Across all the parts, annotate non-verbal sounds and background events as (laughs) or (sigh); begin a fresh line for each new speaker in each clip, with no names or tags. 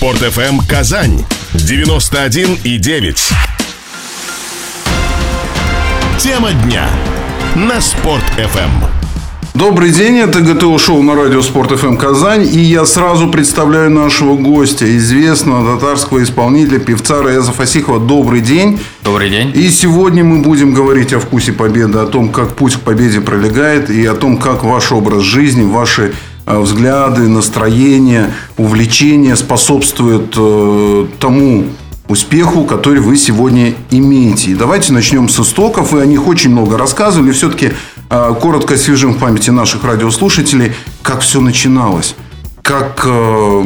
Спорт FM Казань 91,9. Тема дня на Спорт FM.
Добрый день, это ГТО шоу на радио Спорт ФМ Казань. И я сразу представляю нашего гостя, известного татарского исполнителя, певца Раяза Фасихова. Добрый день.
Добрый день.
И сегодня мы будем говорить о вкусе победы, о том, как путь к победе пролегает, и о том, как ваш образ жизни, ваши взгляды, настроения, увлечения способствуют э, тому успеху, который вы сегодня имеете. И давайте начнем с истоков. Вы о них очень много рассказывали. Все-таки э, коротко освежим в памяти наших радиослушателей, как все начиналось. Как э,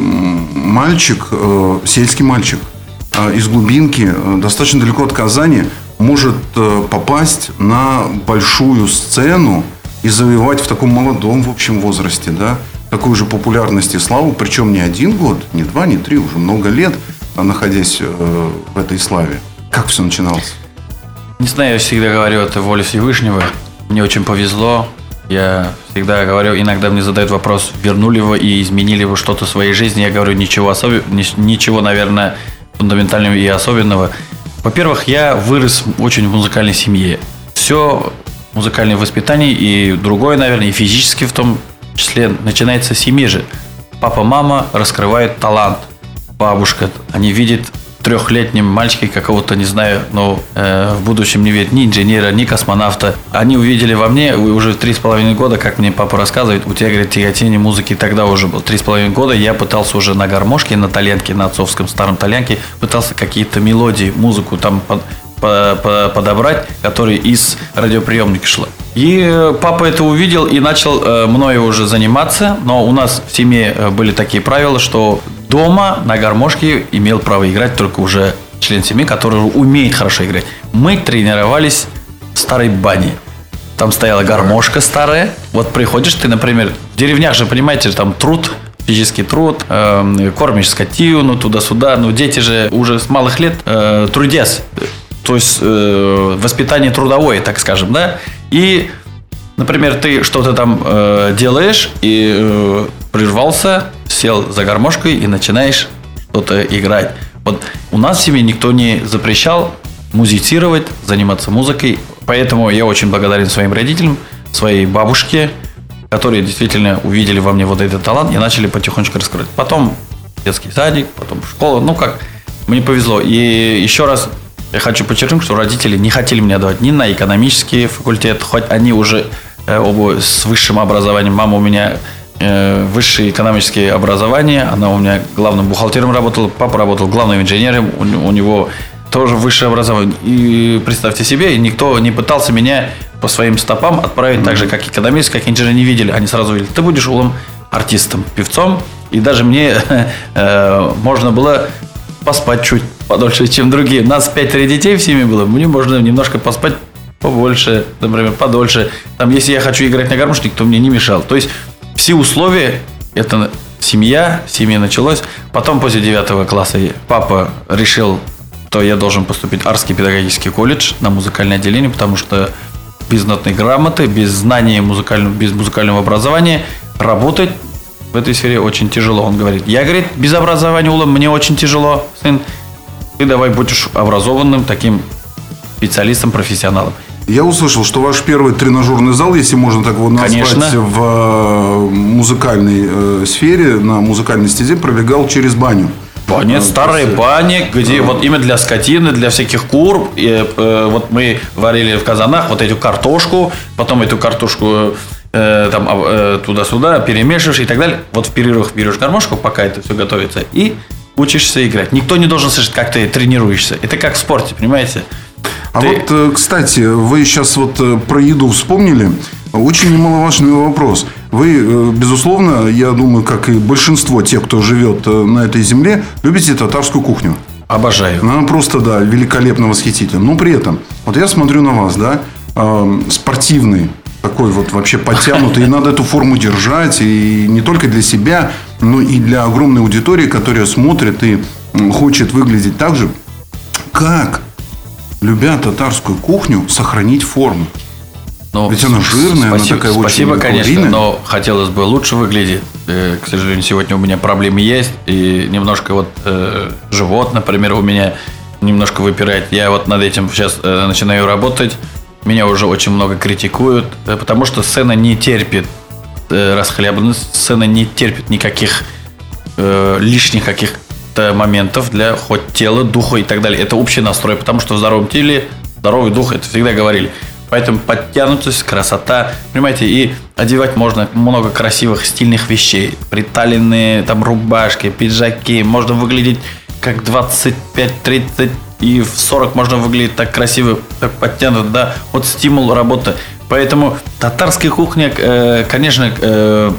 мальчик, э, сельский мальчик из глубинки, достаточно далеко от Казани, может попасть на большую сцену и завоевать в таком молодом, в общем, возрасте, да, такую же популярность и славу, причем не один год, не два, не три, уже много лет – находясь э, в этой славе? Как все начиналось?
Не знаю, я всегда говорю, это воля Всевышнего. Мне очень повезло. Я всегда говорю, иногда мне задают вопрос, вернули вы и изменили вы что-то в своей жизни. Я говорю, ничего, особенного, ничего, наверное, фундаментального и особенного. Во-первых, я вырос очень в музыкальной семье. Все музыкальное воспитание и другое, наверное, и физически в том числе начинается с семьи же. Папа, мама раскрывают талант – бабушка, они видят трехлетнем мальчике какого-то, не знаю, но э, в будущем не видят ни инженера, ни космонавта. Они увидели во мне уже три с половиной года, как мне папа рассказывает, у тебя, говорит, тяготение музыки тогда уже было. Три с половиной года я пытался уже на гармошке, на тальянке, на отцовском старом тальянке, пытался какие-то мелодии, музыку там под, по, по, подобрать, которые из радиоприемника шла. И э, папа это увидел и начал э, мною уже заниматься, но у нас в семье э, были такие правила, что дома на гармошке имел право играть только уже член семьи, который умеет хорошо играть. Мы тренировались в старой бане. Там стояла гармошка старая. Вот приходишь ты, например, в деревнях же, понимаете, там труд, физический труд, э, кормишь скотину туда-сюда. Но дети же уже с малых лет э, трудясь. То есть э, воспитание трудовое, так скажем, да. И, например, ты что-то там э, делаешь и э, прервался, сел за гармошкой и начинаешь что-то играть. Вот у нас в семье никто не запрещал музицировать, заниматься музыкой. Поэтому я очень благодарен своим родителям, своей бабушке, которые действительно увидели во мне вот этот талант и начали потихонечку раскрывать. Потом детский садик, потом школа. Ну как, мне повезло. И еще раз я хочу подчеркнуть, что родители не хотели меня давать ни на экономический факультет, хоть они уже э, оба с высшим образованием. Мама у меня Э, высшее экономическое образование. Она у меня главным бухгалтером работала, папа работал главным инженером, у него тоже высшее образование. И представьте себе, никто не пытался меня по своим стопам отправить mm-hmm. так же, как экономист, как инженер не видели. Они сразу видели, ты будешь улом артистом, певцом. И даже мне (laughs) э, можно было поспать чуть подольше, чем другие. У нас пятеро детей в семье было, мне можно немножко поспать побольше, например, подольше. Там, если я хочу играть на гармошке, то мне не мешал. То есть все условия, это семья, семья началась. Потом после 9 класса папа решил, что я должен поступить в Арский педагогический колледж на музыкальное отделение, потому что без нотной грамоты, без знания музыкального, без музыкального образования работать в этой сфере очень тяжело. Он говорит, я, говорит, без образования, Ула, мне очень тяжело, сын. Ты давай будешь образованным таким специалистом, профессионалом.
Я услышал, что ваш первый тренажерный зал, если можно так его назвать,
Конечно.
в э, музыкальной э, сфере, на музыкальной стезе, пробегал через баню.
Баня, старые бани, где вот именно для скотины, для всяких кур. И, э, вот мы варили в казанах вот эту картошку, потом эту картошку э, там э, туда-сюда перемешиваешь и так далее. Вот в перерывах берешь гармошку, пока это все готовится, и учишься играть. Никто не должен слышать, как ты тренируешься. Это как в спорте, понимаете?
А Ты... вот, э, кстати, вы сейчас вот про еду вспомнили. Очень немаловажный вопрос. Вы, безусловно, я думаю, как и большинство тех, кто живет на этой земле, любите татарскую кухню.
Обожаю.
Она просто, да, великолепно восхитительна. Но при этом, вот я смотрю на вас, да, спортивный, такой вот вообще подтянутый, и надо эту форму держать, и не только для себя, но и для огромной аудитории, которая смотрит и хочет выглядеть так же. Как любя татарскую кухню, сохранить форму.
Ну,
Ведь она жирная,
спасибо,
она такая
Спасибо,
очень
конечно, калорийная. но хотелось бы лучше выглядеть. э, к сожалению, сегодня у меня проблемы есть. И немножко вот э, живот, например, у меня немножко выпирает. Я вот над этим сейчас э, начинаю работать. Меня уже очень много критикуют, э, потому что сцена не терпит э, расхлябанность, сцена не терпит никаких э, лишних каких-то моментов для хоть тела, духа и так далее. Это общий настрой, потому что в здоровом теле здоровый дух, это всегда говорили. Поэтому подтянутость, красота, понимаете, и одевать можно много красивых стильных вещей. Приталенные там рубашки, пиджаки, можно выглядеть как 25-30 и в 40 можно выглядеть так красиво, так подтянут, да, вот стимул работы. Поэтому татарская кухня, э, конечно, э,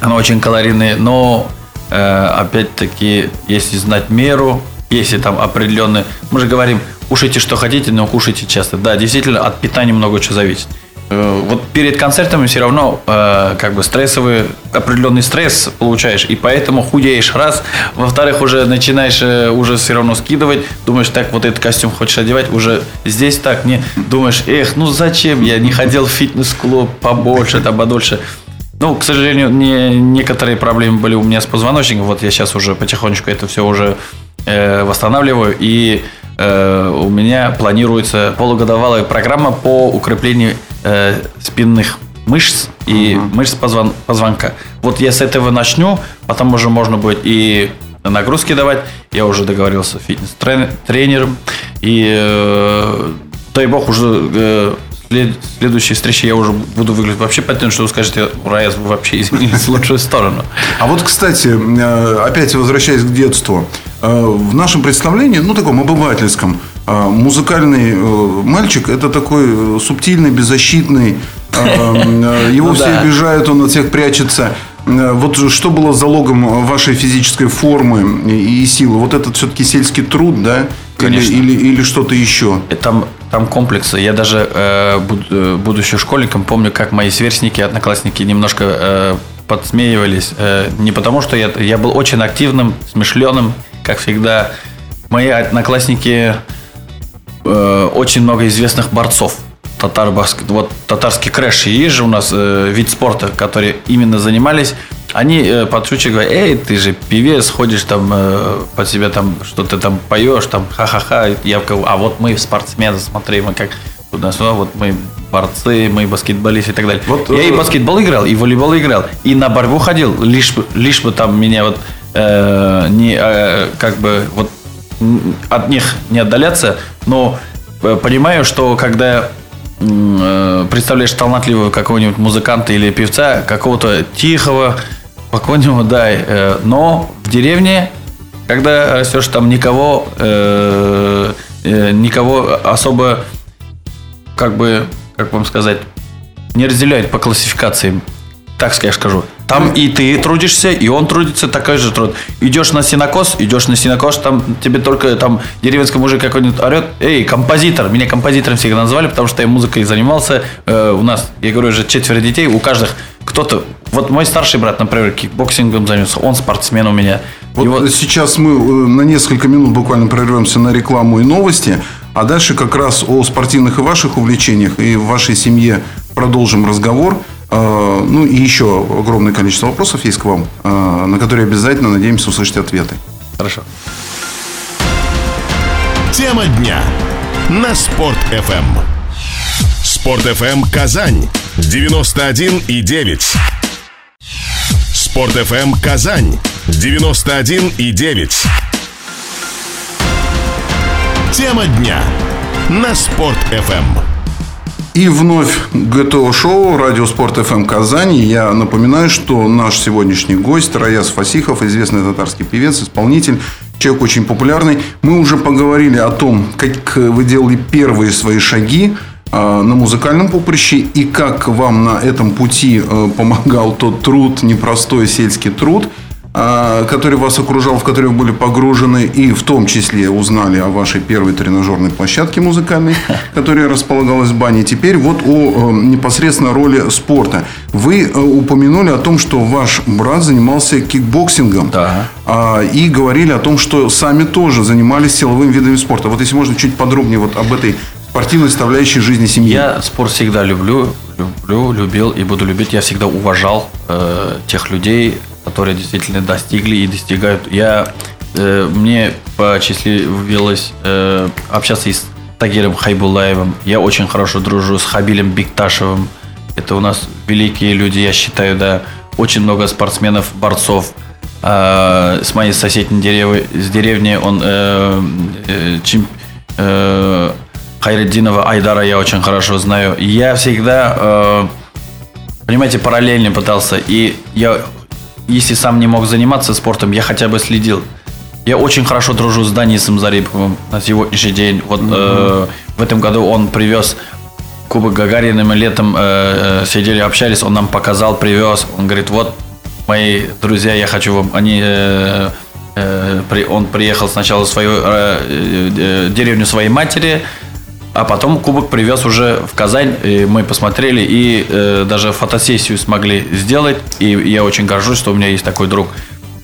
она очень калорийная, но э, опять-таки, если знать меру, если там определенные, мы же говорим, кушайте что хотите, но кушайте часто. Да, действительно, от питания много чего зависит. Э, вот перед концертами все равно э, как бы стрессовый определенный стресс получаешь, и поэтому худеешь. Раз, во-вторых уже начинаешь э, уже все равно скидывать, думаешь, так вот этот костюм хочешь одевать, уже здесь так не. Думаешь, эх, ну зачем я? Не ходил в фитнес-клуб побольше, там подольше. Ну, к сожалению, не, некоторые проблемы были у меня с позвоночником, вот я сейчас уже потихонечку это все уже э, восстанавливаю. И Э, у меня планируется полугодовалая программа по укреплению э, спинных мышц и uh-huh. мышц позвон, позвонка. Вот я с этого начну, потом уже можно будет и нагрузки давать. Я уже договорился с фитнес-тренером. И э, дай бог уже э, след, следующей встрече я уже буду выглядеть вообще потом, что вы скажете, Раяз, вы вообще (laughs) изменились в лучшую сторону.
А вот, кстати, э, опять возвращаясь к детству. Э, в нашем представлении, ну, таком обывательском, э, музыкальный мальчик – это такой субтильный, беззащитный, его ну все обижают, он от всех прячется. Вот что было залогом вашей физической формы и силы? Вот этот все-таки сельский труд, да? Конечно. Или, или, или что-то еще?
Там, там комплексы. Я даже, э, будучи школьником, помню, как мои сверстники, одноклассники немножко э, подсмеивались. Э, не потому, что я, я был очень активным, смешленым, как всегда. Мои одноклассники э, очень много известных борцов. Татар, вот татарский корэш есть же у нас э, вид спорта, которые именно занимались. Они э, подшучивают, говорят, эй, ты же певец, ходишь там э, под себя там, что ты там поешь, там ха-ха-ха. Я говорю, а вот мы спортсмены, смотри, мы как туда сюда, вот мы борцы, мы баскетболисты и так далее. Вот, я и э, баскетбол играл, и волейбол играл, и на борьбу ходил, лишь бы, лишь бы там меня вот э, не э, как бы вот от них не отдаляться, но э, понимаю, что когда представляешь талантливого какого-нибудь музыканта или певца, какого-то тихого, спокойного, да, но в деревне, когда растешь, там никого, никого особо, как бы, как вам сказать, не разделяют по классификациям так я скажу. Там и ты трудишься, и он трудится, такой же труд. Идешь на сенокос, идешь на сенокос, там тебе только там деревенский мужик какой-нибудь орет, эй, композитор. Меня композитором всегда назвали, потому что я музыкой занимался. Э, у нас, я говорю, уже четверо детей, у каждых кто-то... Вот мой старший брат, например, кикбоксингом занялся, он спортсмен у меня.
Вот, вот сейчас мы э, на несколько минут буквально прервемся на рекламу и новости, а дальше как раз о спортивных и ваших увлечениях и в вашей семье продолжим разговор. А, ну и еще огромное количество вопросов есть к вам, а, на которые обязательно надеемся услышать ответы.
Хорошо.
Тема дня на Спорт FM. Спорт FM Казань 91 и 9. Спорт FM Казань 91 и 9. Тема дня на Спорт FM.
И вновь ГТО-шоу «Радио Спорт ФМ Казань». Я напоминаю, что наш сегодняшний гость Раяс Фасихов, известный татарский певец, исполнитель, человек очень популярный. Мы уже поговорили о том, как вы делали первые свои шаги а, на музыкальном поприще и как вам на этом пути э, помогал тот труд, непростой сельский труд – который вас окружал, в который вы были погружены, и в том числе узнали о вашей первой тренажерной площадке музыкальной, (laughs) которая располагалась в бане. Теперь вот о непосредственно роли спорта. Вы э, упомянули о том, что ваш брат занимался кикбоксингом.
Да.
А, и говорили о том, что сами тоже занимались силовыми видами спорта. Вот если можно чуть подробнее вот об этой спортивной составляющей жизни семьи.
Я спорт всегда люблю, люблю, любил и буду любить. Я всегда уважал э, тех людей, которые действительно достигли и достигают. Я э, мне посчастливилось э, общаться и с Тагиром Хайбулаевым. Я очень хорошо дружу с Хабилем Бикташевым. Это у нас великие люди, я считаю, да. Очень много спортсменов, борцов. А, с моей соседней деревни, с деревни он э, э, чем, э, Хайреддинова Айдара я очень хорошо знаю. Я всегда, э, понимаете, параллельно пытался. И я, если сам не мог заниматься спортом, я хотя бы следил. Я очень хорошо дружу с Данисом Зариповым на сегодняшний день. Вот э, в этом году он привез Кубок Гагарина. Мы летом э, э, сидели, общались, он нам показал, привез. Он говорит, вот мои друзья, я хочу вам, они э, э, при, он приехал сначала в свою э, э, деревню своей матери, а потом кубок привез уже в Казань, и мы посмотрели и э, даже фотосессию смогли сделать, и я очень горжусь, что у меня есть такой друг.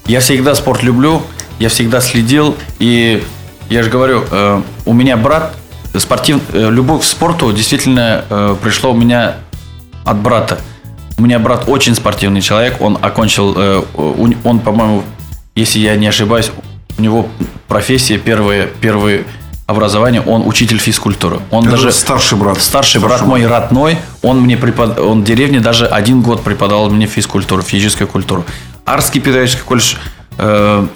Я всегда спорт люблю, я всегда следил, и я же говорю, э, у меня брат, спортив, э, любовь к спорту действительно э, пришла у меня от брата. У меня брат очень спортивный человек, он окончил, э, он, по-моему, если я не ошибаюсь, у него профессия первое, первое образование, он учитель физкультуры. Он
Это
даже
старший брат.
Старший,
Старший
брат
брат.
мой родной, он мне препод... он в деревне даже один год преподавал мне физкультуру, физическую культуру. Арский педагогический колледж э,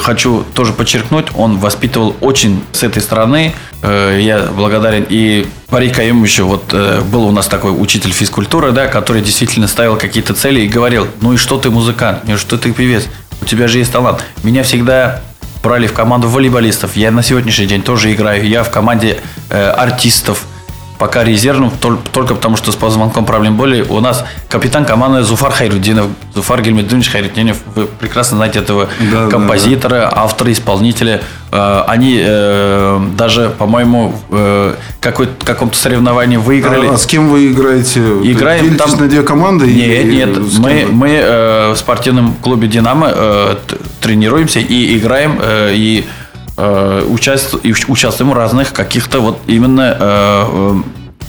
хочу тоже подчеркнуть, он воспитывал очень с этой стороны. Э, я благодарен и Пари Каимовичу, вот э, был у нас такой учитель физкультуры, да, который действительно ставил какие-то цели и говорил, ну и что ты музыкант, ну и что ты певец, у тебя же есть талант. Меня всегда брали в команду волейболистов. Я на сегодняшний день тоже играю. Я в команде э, артистов. Пока резервным, тол- только потому что с позвонком проблем боли. У нас капитан команды Зуфар Хайрудинов. Зуфар Гельмединович Хайрудинов. Вы прекрасно знаете этого
Да, да,
композитора, автора, исполнителя. Э, они э, даже, по-моему, э, какой- каком-то соревновании выиграли.
А, а с кем вы играете?
Играем
Делитесь
там-
на две команды?
Нет,
или
нет,
кем
мы, мы в спортивном клубе «Динамо» тренируемся и играем, и, э, участву- и уч- участвуем в разных каких-то вот именно э,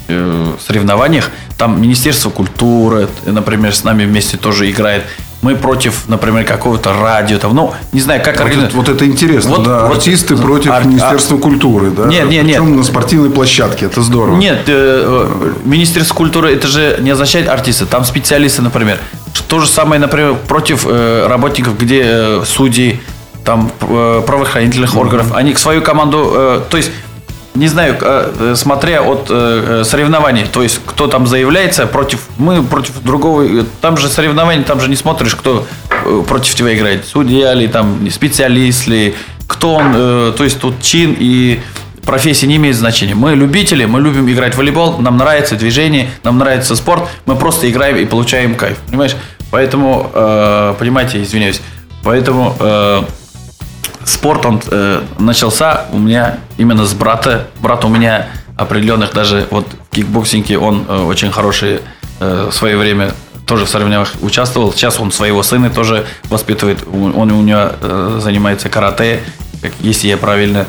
э, соревнованиях. Там Министерство культуры, например, с нами вместе тоже играет. Мы против, например, какого-то радио, там, ну, не знаю, как
Вот
органи-
это, вот это интересно,
Вот-
да.
вот-
Артисты против
ар-
Министерства культуры, да?
Нет, нет,
Причем
нет.
на спортивной площадке, это здорово.
Нет, э, Министерство культуры это же не означает артисты, там специалисты, например. То же самое, например, против э, работников, где э, судьи, там э, правоохранительных органов, они к свою команду, э, то есть не знаю, э, смотря от соревнований, то есть кто там заявляется против, мы против другого, там же соревнования, там же не смотришь, кто против тебя играет, судья ли, там специалист ли, кто он, то есть тут чин и профессия не имеет значения. Мы любители, мы любим играть в волейбол, нам нравится движение, нам нравится спорт, мы просто играем и получаем кайф, понимаешь? Поэтому, понимаете, извиняюсь, поэтому спорт он э, начался у меня именно с брата. Брат у меня определенных даже вот в кикбоксинге он э, очень хороший э, в свое время тоже в соревнованиях участвовал. Сейчас он своего сына тоже воспитывает. Он у него э, занимается карате, как- если я правильно.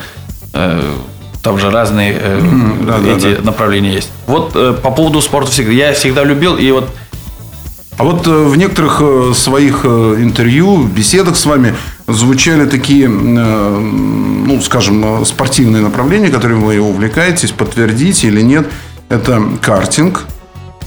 э, там же разные э,
да, да,
эти
да.
направления есть. Вот э, по поводу спорта всегда. Я всегда любил и вот
А вот э, в некоторых э, своих э, интервью, беседах с вами звучали такие, э, ну, скажем, спортивные направления, которыми вы увлекаетесь, подтвердите или нет. Это картинг,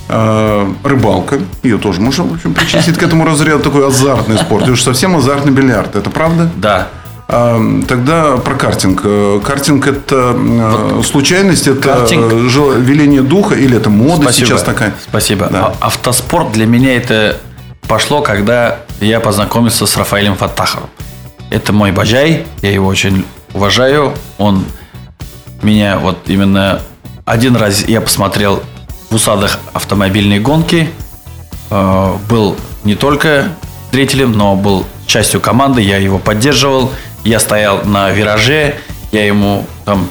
э, рыбалка. Ее тоже можно, в общем, причислить к этому разряду. Такой азартный спорт. И уж совсем азартный бильярд. Это правда?
да,
А, Тогда про картинг. Э, Картинг это э, случайность, это
картинг-
веление духа или это мода сейчас такая?
Спасибо.
Да.
А- Автоспорт для меня это пошло, когда я познакомился с Рафаэлем Фаттаховым. Это мой баджай, я его очень уважаю. Он меня вот именно один раз я посмотрел в усадах автомобильной гонки. Э, Был не только зрителем, но был частью команды, я его поддерживал. Я стоял на вираже, я ему там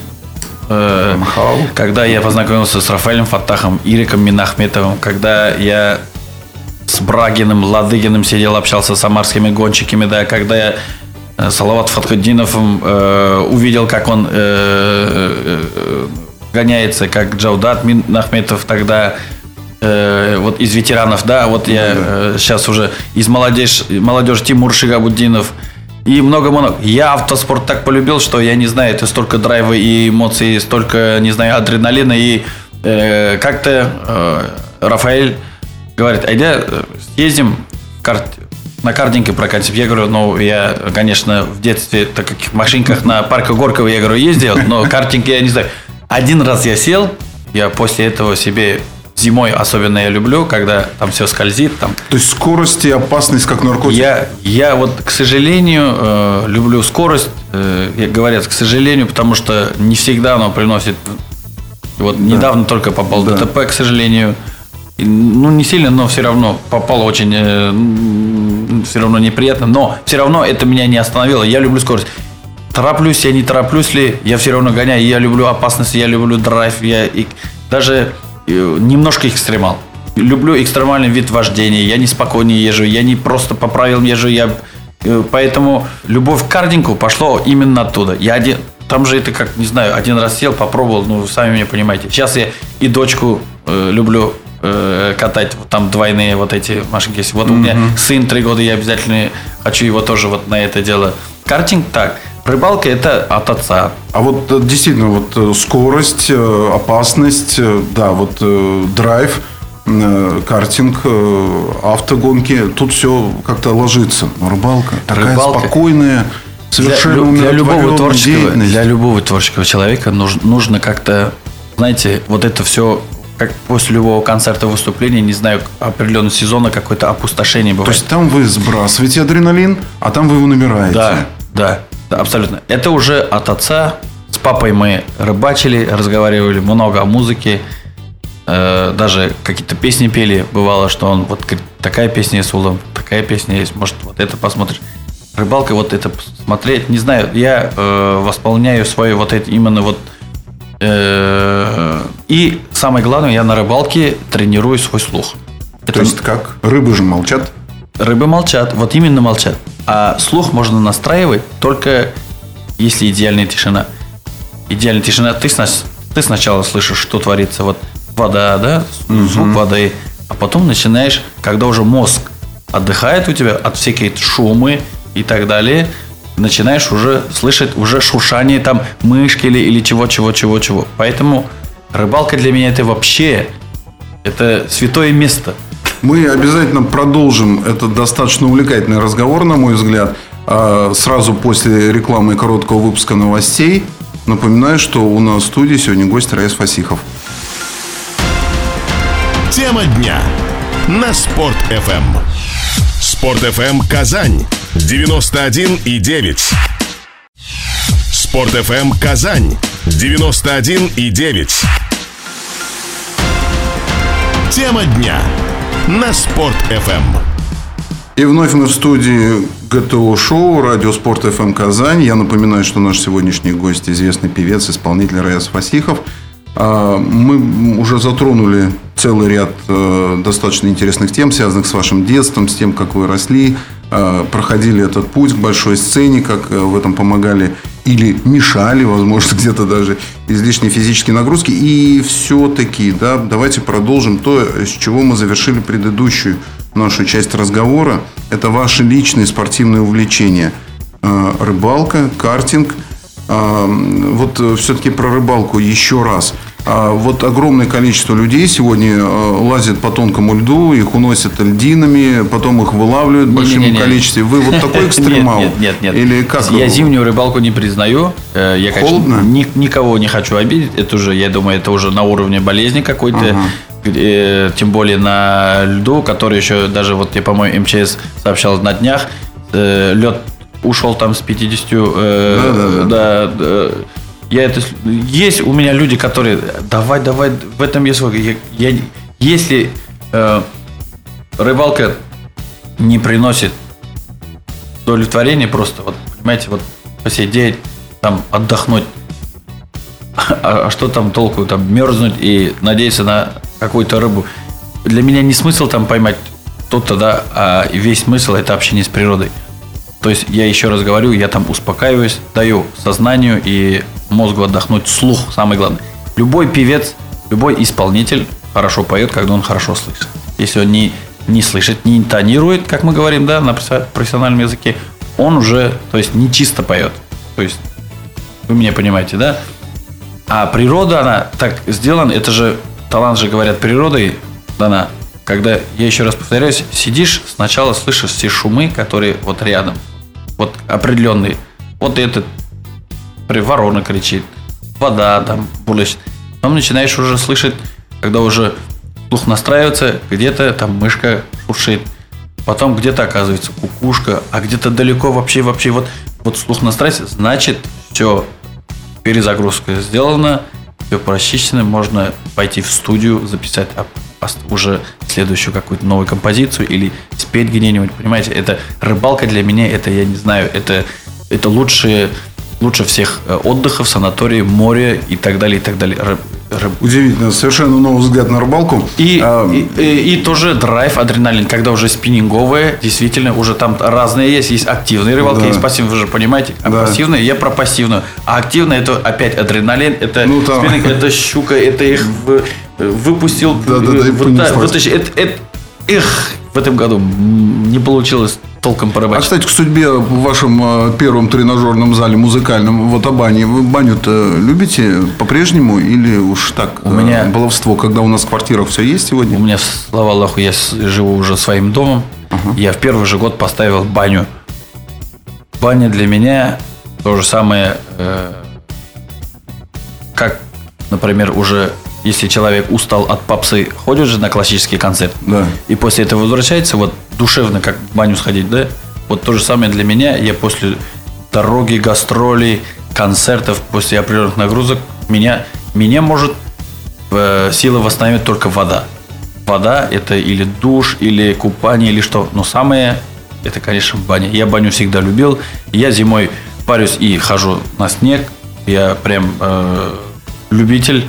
э,
Махал.
когда я познакомился с Рафаэлем Фаттахом, Ириком Минахметовым, когда я с Брагиным, Ладыгиным сидел, общался с самарскими гонщиками, да, когда я Салават Фатхуддиновым э, увидел, как он э, э, э, гоняется, как Джаудат Минахметов тогда э, вот из ветеранов, да, вот я э, сейчас уже из молодежь, молодежи Тимур Шигабуддинов и много-много. Я автоспорт так полюбил, что я не знаю, это столько драйва и эмоций, столько, не знаю, адреналина. И э, как-то э, Рафаэль говорит, айда съездим карт, на картинге прокатимся. Я говорю, ну, я, конечно, в детстве, так как в машинках на парке Горького, я говорю, ездил, но картинг я не знаю. Один раз я сел, я после этого себе зимой особенно я люблю, когда там все скользит. Там.
То есть скорость и опасность как наркотик?
Я, я вот, к сожалению, э, люблю скорость. Э, говорят, к сожалению, потому что не всегда оно приносит... Вот да. недавно только попал да. ДТП, к сожалению. Ну, не сильно, но все равно попало очень... Э, все равно неприятно. Но все равно это меня не остановило. Я люблю скорость. Тороплюсь я, не тороплюсь ли, я все равно гоняю. Я люблю опасность, я люблю драйв. Я и даже немножко экстремал. Люблю экстремальный вид вождения. Я не спокойнее езжу, я не просто по правилам езжу, я э, Поэтому любовь к кардингу пошло именно оттуда. Я один, там же это как, не знаю, один раз сел, попробовал, ну, сами меня понимаете. Сейчас я и дочку э, люблю э, катать, там двойные вот эти машинки. Вот mm-hmm. у меня сын три года, я обязательно хочу его тоже вот на это дело. Картинг так. Рыбалка это от отца.
А вот э, действительно, вот э, скорость, опасность, да, вот драйв, картинг, автогонки, тут все как-то ложится. Рыбалка такая Рыбалка. спокойная, совершенно
для, для любого творческого, для любого творческого человека нужно, нужно как-то, знаете, вот это все как после любого концерта выступления, не знаю, определенного сезона какое-то опустошение бывает.
То есть там вы сбрасываете адреналин, а там вы его набираете.
Да, да. Да, абсолютно. Это уже от отца. С папой мы рыбачили, разговаривали много о музыке. Э, даже какие-то песни пели. Бывало, что он вот говорит, такая песня есть, Улам, такая песня есть. Может, вот это посмотришь. Рыбалка, вот это смотреть, не знаю, я э, восполняю свое вот это именно вот э, и самое главное, я на рыбалке тренирую свой слух.
Это... То есть как? Рыбы же молчат?
Рыбы молчат, вот именно молчат. А слух можно настраивать только если идеальная тишина. Идеальная тишина. Ты, ты сначала слышишь, что творится. Вот вода, да, звук угу. воды. А потом начинаешь, когда уже мозг отдыхает у тебя от всяких шумы и так далее, начинаешь уже слышать уже шуршание там мышки или, или чего, чего, чего, чего. Поэтому рыбалка для меня это вообще это святое место.
Мы обязательно продолжим этот достаточно увлекательный разговор, на мой взгляд, а, сразу после рекламы и короткого выпуска новостей. Напоминаю, что у нас в студии сегодня гость Раис Фасихов.
Тема дня на Спорт FM. Спорт FM Казань 91 и 9. Спорт FM Казань 91 и 9. Тема дня на Спорт FM.
И вновь мы в студии ГТО шоу Радио Спорт ФМ Казань. Я напоминаю, что наш сегодняшний гость известный певец, исполнитель Раяс Фасихов. А, мы уже затронули целый ряд э, достаточно интересных тем, связанных с вашим детством, с тем, как вы росли, э, проходили этот путь к большой сцене, как э, в этом помогали или мешали, возможно, (laughs) где-то даже излишние физические нагрузки. И все-таки, да, давайте продолжим то, с чего мы завершили предыдущую нашу часть разговора. Это ваши личные спортивные увлечения. Рыбалка, картинг. Вот все-таки про рыбалку еще раз – а вот огромное количество людей сегодня э, лазят по тонкому льду, их уносят льдинами, потом их вылавливают в большом не, не, не, количестве. Вы вот такой (laughs) экстремал?
Нет, нет, нет.
Или как?
Я зимнюю рыбалку не признаю. Э, я, Холодно? конечно, ни, никого не хочу обидеть. Это уже, я думаю, это уже на уровне болезни какой-то. Ага. Тем более на льду, который еще даже вот я, по-моему, МЧС сообщал на днях, э, лед ушел там с 50 э, да, да, да. да я это... Есть у меня люди, которые... Давай, давай, в этом есть... Я, я, если э, рыбалка не приносит удовлетворения просто, вот, понимаете, вот посидеть, там, отдохнуть, (laughs) а, а что там толку, там, мерзнуть и надеяться на какую-то рыбу. Для меня не смысл там поймать то-то, да, а весь смысл это общение с природой. То есть я еще раз говорю, я там успокаиваюсь, даю сознанию и мозгу отдохнуть, слух самый главный. Любой певец, любой исполнитель хорошо поет, когда он хорошо слышит. Если он не, не слышит, не интонирует, как мы говорим, да, на профессиональном языке, он уже, то есть, не чисто поет. То есть, вы меня понимаете, да? А природа, она так сделана, это же, талант же, говорят, природой дана. Когда, я еще раз повторяюсь, сидишь, сначала слышишь все шумы, которые вот рядом. Вот определенные. Вот этот ворона кричит, вода там бурлит. Потом начинаешь уже слышать, когда уже слух настраивается, где-то там мышка шуршит. Потом где-то оказывается кукушка, а где-то далеко вообще, вообще вот, вот слух настраивается, значит, все, перезагрузка сделана, все прочищено, можно пойти в студию, записать уже следующую какую-то новую композицию или спеть где-нибудь, понимаете, это рыбалка для меня, это, я не знаю, это, это лучшие лучше всех э, отдыхов, санатории, море и так далее, и так далее. Рыб,
рыб. Удивительно, совершенно новый взгляд на рыбалку.
И, а... и, и, и тоже драйв, адреналин, когда уже спиннинговые, действительно, уже там разные есть. Есть активные рыбалки, да. есть пассивные, вы же понимаете. А да. пассивные, я про пассивную. А активная это опять адреналин, это ну, там... спиннинг, это щука, это их выпустил, да, да, да, вытащил. Это, это, эх, в этом году не получилось толком порыбачить.
А, кстати, к судьбе в вашем э, первом тренажерном зале музыкальном, вот о бане, вы баню-то любите по-прежнему или уж так у меня э, баловство, когда у нас в квартирах все есть сегодня?
У меня, слава Аллаху, я живу уже своим домом. Ага. Я в первый же год поставил баню. Баня для меня то же самое, э, как, например, уже если человек устал от попсы, ходит же на классический концерт, да. и после этого возвращается, вот душевно, как в баню сходить, да? Вот то же самое для меня. Я после дороги, гастролей, концертов, после определенных нагрузок, меня, меня может э, силы восстановить только вода. Вода – это или душ, или купание, или что. Но самое – это, конечно, баня. Я баню всегда любил. Я зимой парюсь и хожу на снег. Я прям э, любитель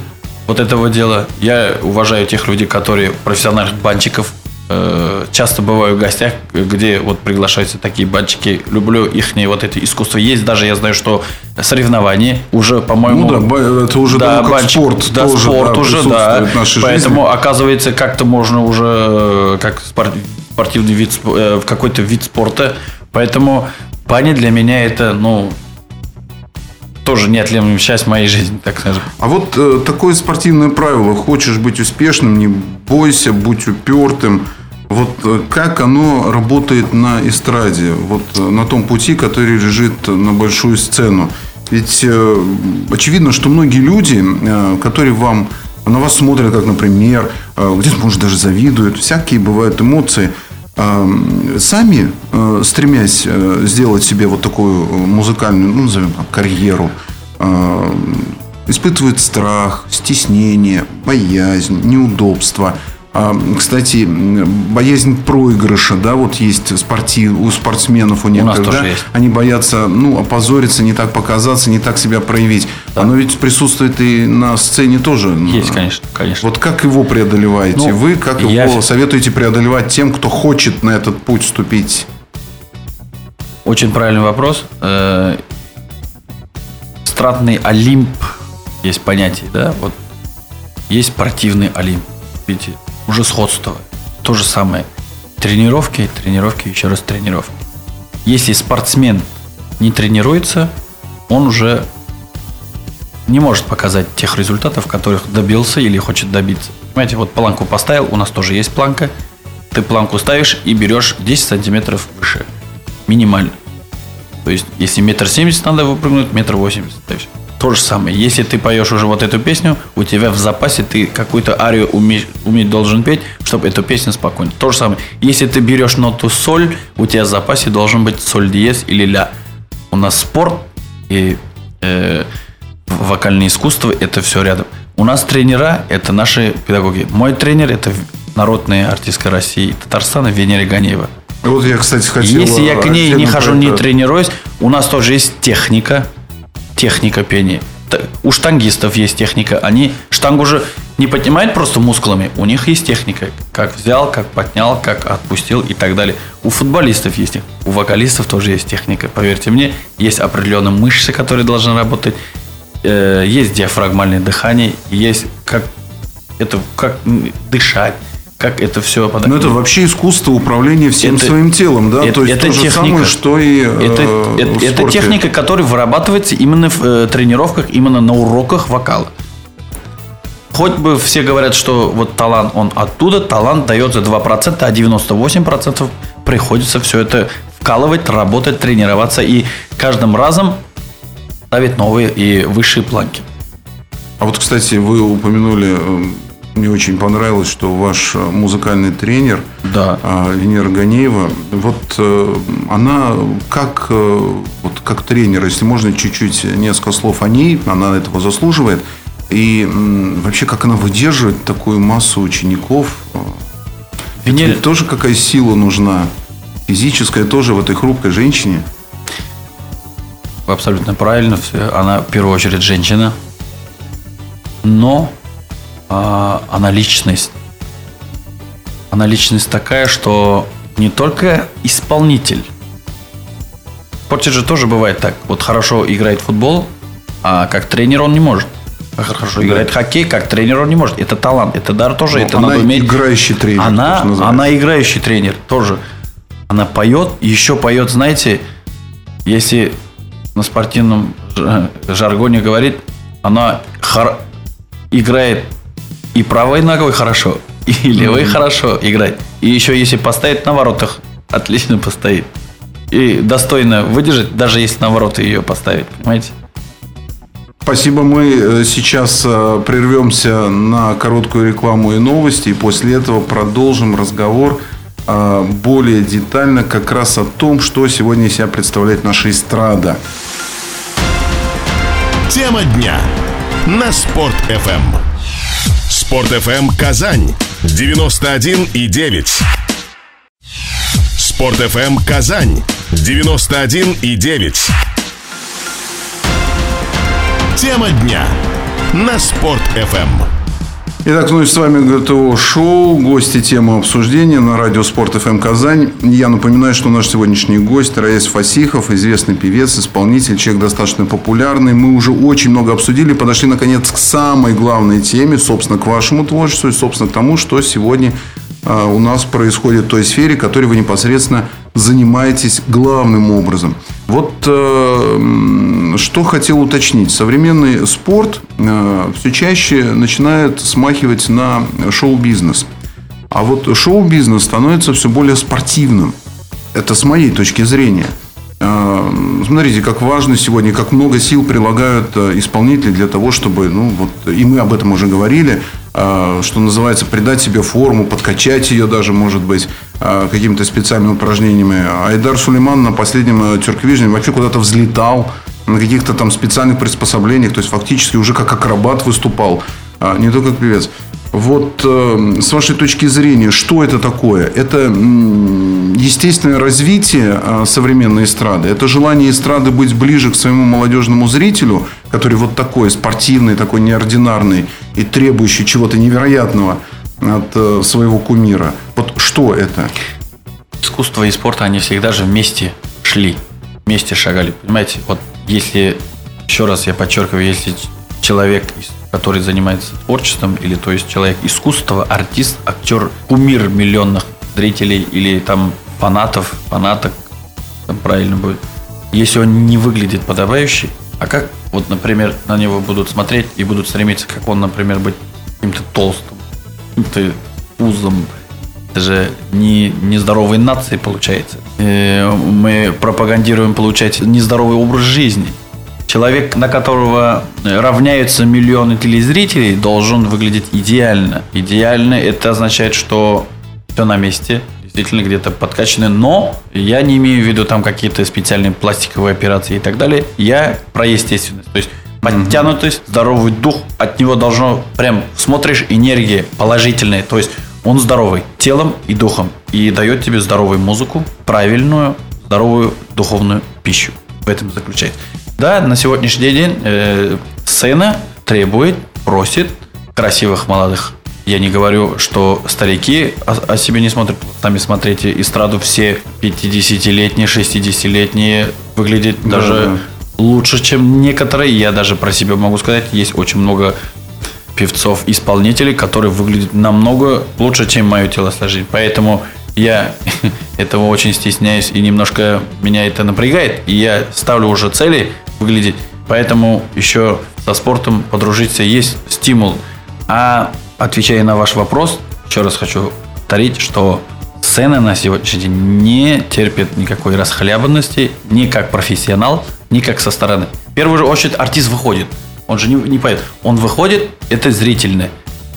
вот этого дела. Я уважаю тех людей, которые профессиональных банчиков. Э, часто бываю в гостях, где вот приглашаются такие банчики. Люблю их вот это искусство. Есть даже, я знаю, что соревнования уже, по-моему...
Ну да, это уже да, как банчик, спорт.
Да, тоже, спорт да, уже, да. Поэтому, жизни. оказывается, как-то можно уже э, как спортивный вид, э, в какой-то вид спорта. Поэтому баня для меня это, ну, тоже неотъемлемая часть моей жизни, так скажем.
А вот э, такое спортивное правило. Хочешь быть успешным, не бойся, будь упертым. Вот э, как оно работает на эстраде, вот э, на том пути, который лежит на большую сцену. Ведь э, очевидно, что многие люди, э, которые вам на вас смотрят, как, например, э, где-то, может, даже завидуют, всякие бывают эмоции – сами, э, стремясь э, сделать себе вот такую э, музыкальную, ну, назовем так, карьеру, испытывают страх, стеснение, боязнь, неудобство – а, кстати, боязнь проигрыша, да, вот есть спортив, у спортсменов у некоторых, у да, есть. они боятся, ну, опозориться, не так показаться, не так себя проявить. Да. Оно ведь присутствует и на сцене тоже.
Есть, конечно, конечно.
Вот как его преодолеваете ну, вы, как я... его советуете преодолевать тем, кто хочет на этот путь вступить?
Очень правильный вопрос. Э, стратный Олимп есть понятие, да, вот есть спортивный Олимп. Видите, уже сходство. То же самое. Тренировки, тренировки, еще раз тренировки. Если спортсмен не тренируется, он уже не может показать тех результатов, которых добился или хочет добиться. Понимаете, вот планку поставил, у нас тоже есть планка. Ты планку ставишь и берешь 10 сантиметров выше. Минимально. То есть, если метр семьдесят надо выпрыгнуть, метр восемьдесят. То же самое. Если ты поешь уже вот эту песню, у тебя в запасе ты какую-то арию уметь, уметь должен петь, чтобы эту песню спокойно. То же самое. Если ты берешь ноту соль, у тебя в запасе должен быть соль диез или ля. У нас спорт и э, вокальное искусство это все рядом. У нас тренера это наши педагоги. Мой тренер это народная артистка России и Татарстана Венера Ганеева.
Вот я, кстати, хотел...
Если я к ней не хожу, не тренируюсь, у нас тоже есть техника, техника пения. У штангистов есть техника. Они штангу же не поднимают просто мускулами. У них есть техника. Как взял, как поднял, как отпустил и так далее. У футболистов есть. У вокалистов тоже есть техника. Поверьте мне, есть определенные мышцы, которые должны работать. Э, есть диафрагмальное дыхание. Есть как Это как дышать, как это все
подать. Ну, это вообще искусство управления всем это, своим телом, да?
Это,
То есть
это
то же
техника,
самое, что и
это, э, это, это техника, которая вырабатывается именно в э, тренировках, именно на уроках вокала. Хоть бы все говорят, что вот талант, он оттуда, талант дается 2%, а 98% приходится все это вкалывать, работать, тренироваться и каждым разом ставить новые и высшие планки.
А вот, кстати, вы упомянули, э, мне очень понравилось, что ваш музыкальный тренер
да.
Венера Ганеева, вот э, она как, э, вот как тренер, если можно чуть-чуть несколько слов о ней, она этого заслуживает – и вообще, как она выдерживает такую массу учеников? Венере... тоже какая сила нужна? Физическая тоже в этой хрупкой женщине?
Абсолютно правильно. Она в первую очередь женщина. Но а, она личность. Она личность такая, что не только исполнитель. В спорте же тоже бывает так. Вот хорошо играет футбол, а как тренер он не может хорошо играет да. хоккей, как тренер он не может. Это талант, это дар тоже, Но ну, это
она
надо уметь.
играющий тренер.
Она, она играющий тренер тоже. Она поет, еще поет, знаете, если на спортивном жаргоне говорит, она хор... играет и правой ногой хорошо, и (laughs) левой mm-hmm. хорошо играет. И еще если поставить на воротах, (laughs) отлично постоит. И достойно выдержать, даже если на ворота ее поставить, понимаете?
Спасибо. Мы э, сейчас э, прервемся на короткую рекламу и новости. И после этого продолжим разговор э, более детально как раз о том, что сегодня из себя представляет наша эстрада.
Тема дня на Спорт FM. Спорт FM Казань 91 и 9. Спорт FM Казань 91 и 9. Тема дня на Спорт FM.
Итак, ну и с вами ГТО Шоу, гости темы обсуждения на радио Спорт ФМ Казань. Я напоминаю, что наш сегодняшний гость Раис Фасихов, известный певец, исполнитель, человек достаточно популярный. Мы уже очень много обсудили, подошли наконец к самой главной теме, собственно, к вашему творчеству и, собственно, к тому, что сегодня у нас происходит в той сфере, которой вы непосредственно занимаетесь главным образом. Вот э, что хотел уточнить. Современный спорт э, все чаще начинает смахивать на шоу-бизнес. А вот шоу-бизнес становится все более спортивным. Это с моей точки зрения. Э, смотрите, как важно сегодня, как много сил прилагают исполнители для того, чтобы, ну вот, и мы об этом уже говорили, что называется, придать себе форму, подкачать ее даже, может быть, какими-то специальными упражнениями. Айдар Сулейман на последнем Тюрквижне вообще куда-то взлетал на каких-то там специальных приспособлениях, то есть фактически уже как акробат выступал, не только как певец. Вот э, с вашей точки зрения, что это такое? Это естественное развитие э, современной эстрады? Это желание эстрады быть ближе к своему молодежному зрителю, который вот такой спортивный, такой неординарный и требующий чего-то невероятного от э, своего кумира? Вот что это?
Искусство и спорт, они всегда же вместе шли, вместе шагали. Понимаете, вот если, еще раз я подчеркиваю, если человек который занимается творчеством, или то есть человек искусства, артист, актер, кумир миллионных зрителей или там фанатов, фанаток, там правильно будет. Если он не выглядит подобающе, а как вот, например, на него будут смотреть и будут стремиться, как он, например, быть каким-то толстым, каким-то узом, это же не нездоровой нации получается. Э, мы пропагандируем, получается, нездоровый образ жизни. Человек, на которого равняются миллионы телезрителей, должен выглядеть идеально. Идеально это означает, что все на месте, действительно где-то подкачаны, но я не имею в виду там какие-то специальные пластиковые операции и так далее. Я про естественность. То есть подтянутость, здоровый дух, от него должно прям смотришь энергия положительная. То есть он здоровый телом и духом и дает тебе здоровую музыку, правильную, здоровую духовную пищу. В этом заключается. Да, на сегодняшний день э, сцена требует, просит красивых молодых. Я не говорю, что старики о, о себе не смотрят. Сами смотрите эстраду, все 50-летние, 60-летние выглядят да, даже да. лучше, чем некоторые. Я даже про себя могу сказать, есть очень много певцов, исполнителей, которые выглядят намного лучше, чем мое телосложение. Поэтому я (laughs) этого очень стесняюсь и немножко меня это напрягает. И я ставлю уже цели выглядеть. Поэтому еще со спортом подружиться есть стимул. А отвечая на ваш вопрос, еще раз хочу повторить, что сцена на сегодняшний день не терпит никакой расхлябанности, ни как профессионал, ни как со стороны. В первую очередь артист выходит. Он же не, не поет. Он выходит, это зрительно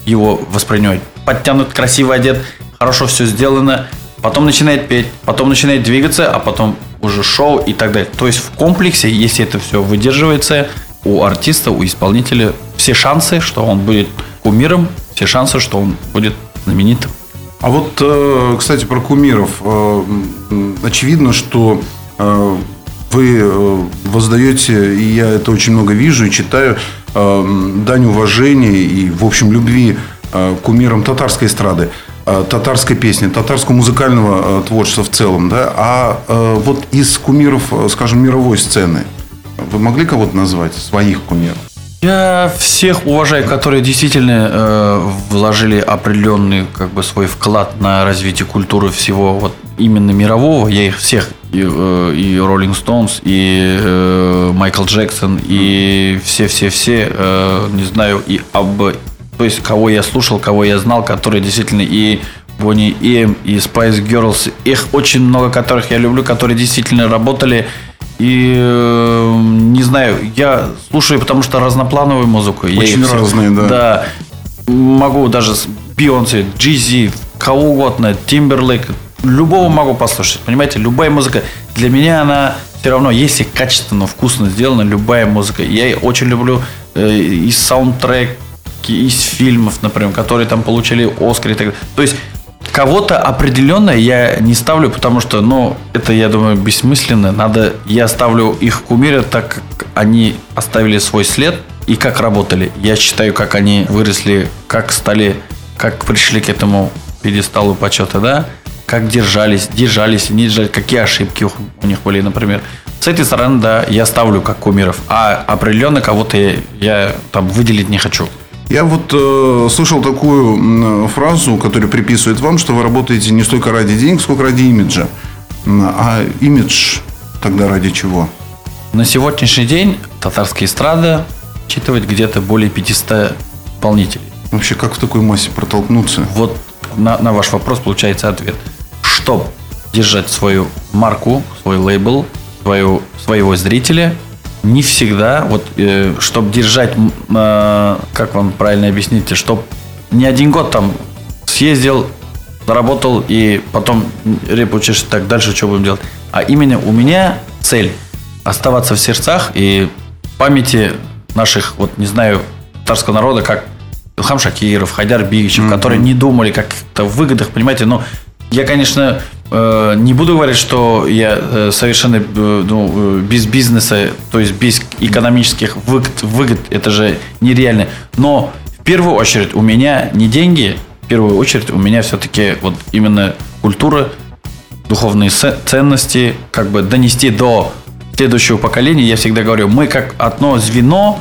его воспринимать. Подтянут, красиво одет, хорошо все сделано. Потом начинает петь, потом начинает двигаться, а потом уже шоу и так далее. То есть в комплексе, если это все выдерживается, у артиста, у исполнителя все шансы, что он будет кумиром, все шансы, что он будет знаменитым.
А вот, э, кстати, про кумиров. Э, очевидно, что э, вы воздаете, и я это очень много вижу и читаю, дань уважения и, в общем, любви кумирам татарской эстрады, татарской песни, татарского музыкального творчества в целом. Да? А вот из кумиров, скажем, мировой сцены, вы могли кого-то назвать, своих кумиров?
Я всех уважаю, которые действительно э, вложили определенный как бы свой вклад на развитие культуры всего вот именно мирового. Я их всех и, э, и Rolling Stones, и э, Майкл Джексон, и все-все-все, э, не знаю, и об, то есть кого я слушал, кого я знал, которые действительно и Бонни Эм, и Spice Girls, их очень много, которых я люблю, которые действительно работали и э, не знаю, я слушаю, потому что разноплановую музыку.
Очень я разные, да.
Да. Могу даже Бейонсе, Джизи, кого угодно, Тимберлейк, любого могу послушать. Понимаете, любая музыка для меня она все равно, если качественно, вкусно сделана, любая музыка. Я очень люблю э, и саундтрек из фильмов, например, которые там получили Оскар и так далее. То есть Кого-то определенно я не ставлю, потому что, ну, это, я думаю, бессмысленно. Надо, я ставлю их кумира так, как они оставили свой след и как работали. Я считаю, как они выросли, как стали, как пришли к этому пьедесталу почета, да, как держались, держались, не держались, какие ошибки у них были, например. С этой стороны, да, я ставлю как кумиров, а определенно кого-то я, я там выделить не хочу.
Я вот э, слышал такую фразу, которую приписывают вам, что вы работаете не столько ради денег, сколько ради имиджа. А имидж тогда ради чего?
На сегодняшний день татарская эстрада учитывает где-то более 500 исполнителей.
Вообще, как в такой массе протолкнуться?
Вот на, на ваш вопрос получается ответ. Чтобы держать свою марку, свой лейбл, свою, своего зрителя, не всегда, вот, э, чтобы держать, э, как вам правильно объяснить, чтобы не один год там съездил, заработал и потом реп учишь так дальше, что будем делать. А именно у меня цель оставаться в сердцах и памяти наших, вот не знаю, татарского народа, как Илхам Шакиров, Хайдар Бигичев, mm-hmm. которые не думали как-то в выгодах, понимаете, но я, конечно, Э, не буду говорить, что я э, совершенно э, ну, без бизнеса, то есть без экономических выгод, выгод, это же нереально. Но в первую очередь у меня не деньги, в первую очередь у меня все-таки вот именно культура, духовные ценности, как бы донести до следующего поколения. Я всегда говорю, мы как одно звено,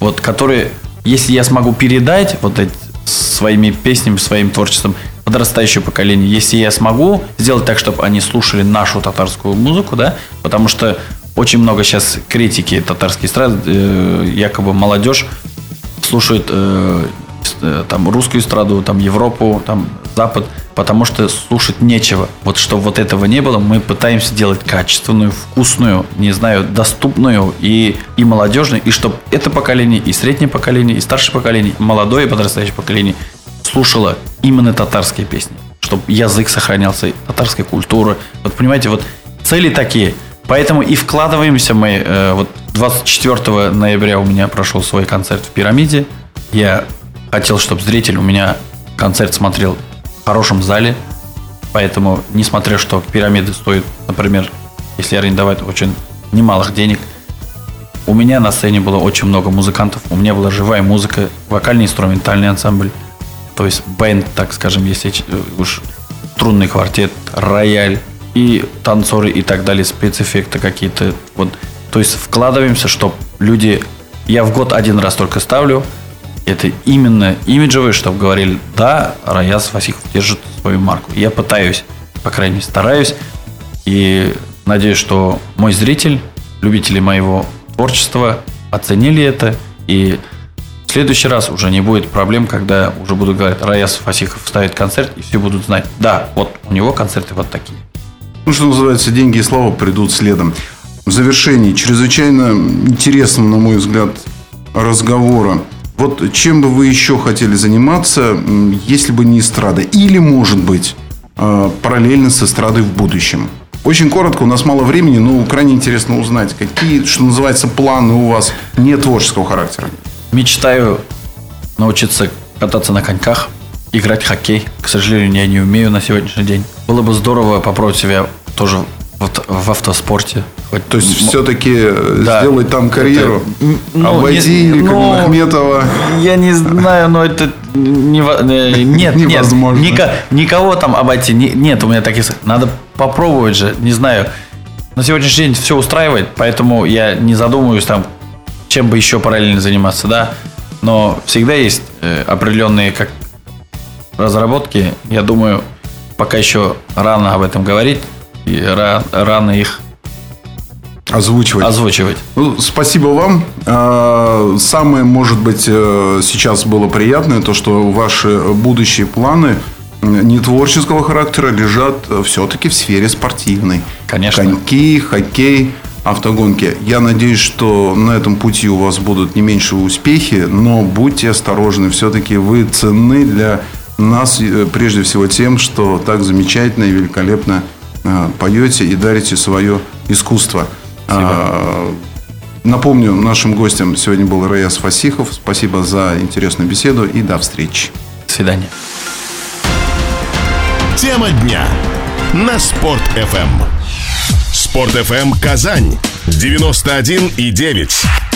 вот, которое, если я смогу передать вот эти своими песнями, своим творчеством, подрастающее поколение, если я смогу сделать так, чтобы они слушали нашу татарскую музыку, да, потому что очень много сейчас критики татарской эстрады, э, якобы молодежь слушает э, э, там русскую эстраду, там Европу, там Запад, потому что слушать нечего. Вот чтобы вот этого не было, мы пытаемся делать качественную, вкусную, не знаю, доступную и, и молодежную, и чтобы это поколение, и среднее поколение, и старшее поколение, молодое и подрастающее поколение слушала именно татарские песни, чтобы язык сохранялся, татарская культура. Вот понимаете, вот цели такие. Поэтому и вкладываемся мы. Э, вот 24 ноября у меня прошел свой концерт в пирамиде. Я хотел, чтобы зритель у меня концерт смотрел в хорошем зале. Поэтому, несмотря что пирамиды стоят, например, если арендовать очень немалых денег, у меня на сцене было очень много музыкантов. У меня была живая музыка, вокальный инструментальный ансамбль то есть бенд, так скажем, если э, уж струнный квартет, рояль и танцоры и так далее, спецэффекты какие-то. Вот. То есть вкладываемся, чтобы люди... Я в год один раз только ставлю. Это именно имиджевые, чтобы говорили, да, Раяз Фасихов держит свою марку. Я пытаюсь, по крайней мере, стараюсь. И надеюсь, что мой зритель, любители моего творчества оценили это. И следующий раз уже не будет проблем, когда уже буду говорить, Раяз Фасихов ставит концерт, и все будут знать, да, вот у него концерты вот такие.
Ну, что называется, деньги и слава придут следом. В завершении чрезвычайно интересным, на мой взгляд, разговора. Вот чем бы вы еще хотели заниматься, если бы не эстрада? Или, может быть, э, параллельно с эстрадой в будущем? Очень коротко, у нас мало времени, но крайне интересно узнать, какие, что называется, планы у вас не творческого характера.
Мечтаю научиться кататься на коньках, играть в хоккей. К сожалению, я не умею на сегодняшний день. Было бы здорово попробовать себя тоже вот в автоспорте.
Хоть, То есть, все-таки э, да, сделать там карьеру, это, ну, обойти не, ну, Ахметова.
Я не знаю, но это не, э, нет, (laughs) невозможно. Нет, никого, никого там обойти. Не, нет, у меня таких... Надо попробовать же, не знаю. На сегодняшний день все устраивает, поэтому я не задумываюсь там, чем бы еще параллельно заниматься, да. Но всегда есть э, определенные как разработки. Я думаю, пока еще рано об этом говорить и рано их
Озвучивать.
Озвучивать.
Ну, спасибо вам. А, самое, может быть, э, сейчас было приятное, то, что ваши будущие планы не творческого характера лежат все-таки в сфере спортивной.
Конечно.
Коньки, хоккей, автогонки. Я надеюсь, что на этом пути у вас будут не меньше успехи, но будьте осторожны. Все-таки вы ценны для нас э, прежде всего тем, что так замечательно и великолепно э, поете и дарите свое искусство. Спасибо. А, напомню, нашим гостем сегодня был Раяс Фасихов. Спасибо за интересную беседу и до встречи.
До свидания.
Тема дня на Спорт FM. Спорт FM Казань 91 и 9.